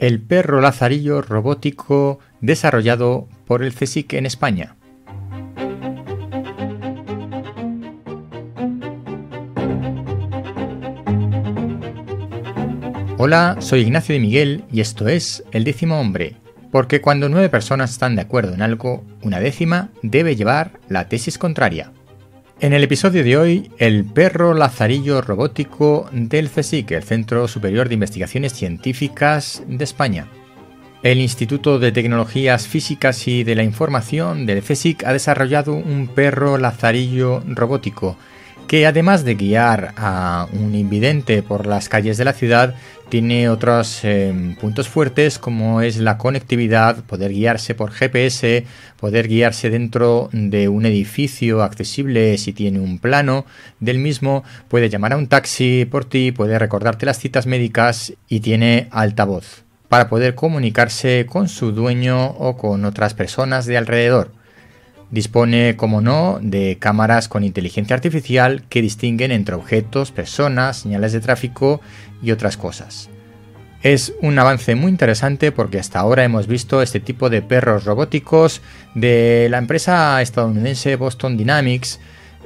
el perro lazarillo robótico desarrollado por el CSIC en España. Hola, soy Ignacio de Miguel y esto es El décimo hombre, porque cuando nueve personas están de acuerdo en algo, una décima debe llevar la tesis contraria. En el episodio de hoy, el perro lazarillo robótico del CSIC, el Centro Superior de Investigaciones Científicas de España. El Instituto de Tecnologías Físicas y de la Información del CSIC ha desarrollado un perro lazarillo robótico que además de guiar a un invidente por las calles de la ciudad, tiene otros em, puntos fuertes como es la conectividad, poder guiarse por GPS, poder guiarse dentro de un edificio accesible si tiene un plano del mismo, puede llamar a un taxi por ti, puede recordarte las citas médicas y tiene altavoz para poder comunicarse con su dueño o con otras personas de alrededor. Dispone, como no, de cámaras con inteligencia artificial que distinguen entre objetos, personas, señales de tráfico y otras cosas. Es un avance muy interesante porque hasta ahora hemos visto este tipo de perros robóticos de la empresa estadounidense Boston Dynamics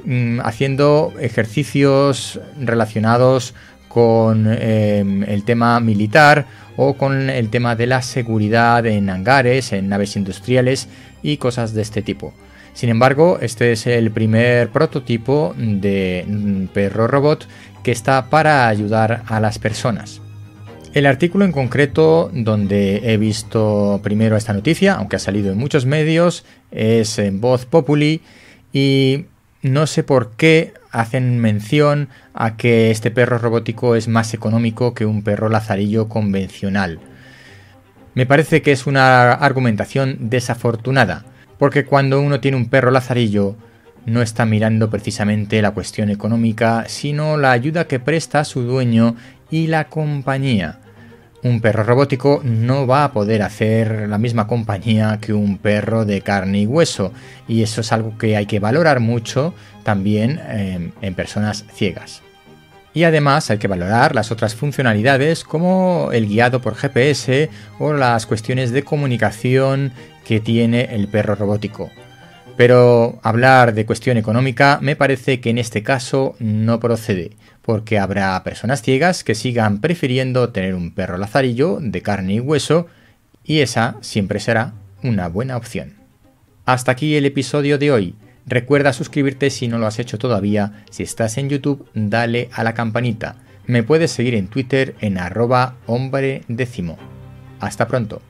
mm, haciendo ejercicios relacionados con em, el tema militar o con el tema de la seguridad en hangares, en naves industriales y cosas de este tipo. Sin embargo, este es el primer prototipo de perro robot que está para ayudar a las personas. El artículo en concreto donde he visto primero esta noticia, aunque ha salido en muchos medios, es en Voz Populi y no sé por qué hacen mención a que este perro robótico es más económico que un perro lazarillo convencional. Me parece que es una argumentación desafortunada porque cuando uno tiene un perro lazarillo, no está mirando precisamente la cuestión económica, sino la ayuda que presta a su dueño y la compañía. Un perro robótico no va a poder hacer la misma compañía que un perro de carne y hueso, y eso es algo que hay que valorar mucho también eh, en personas ciegas. Y además hay que valorar las otras funcionalidades como el guiado por GPS o las cuestiones de comunicación que tiene el perro robótico. Pero hablar de cuestión económica me parece que en este caso no procede, porque habrá personas ciegas que sigan prefiriendo tener un perro lazarillo de carne y hueso, y esa siempre será una buena opción. Hasta aquí el episodio de hoy. Recuerda suscribirte si no lo has hecho todavía. Si estás en YouTube, dale a la campanita. Me puedes seguir en Twitter en arroba hombre. Hasta pronto.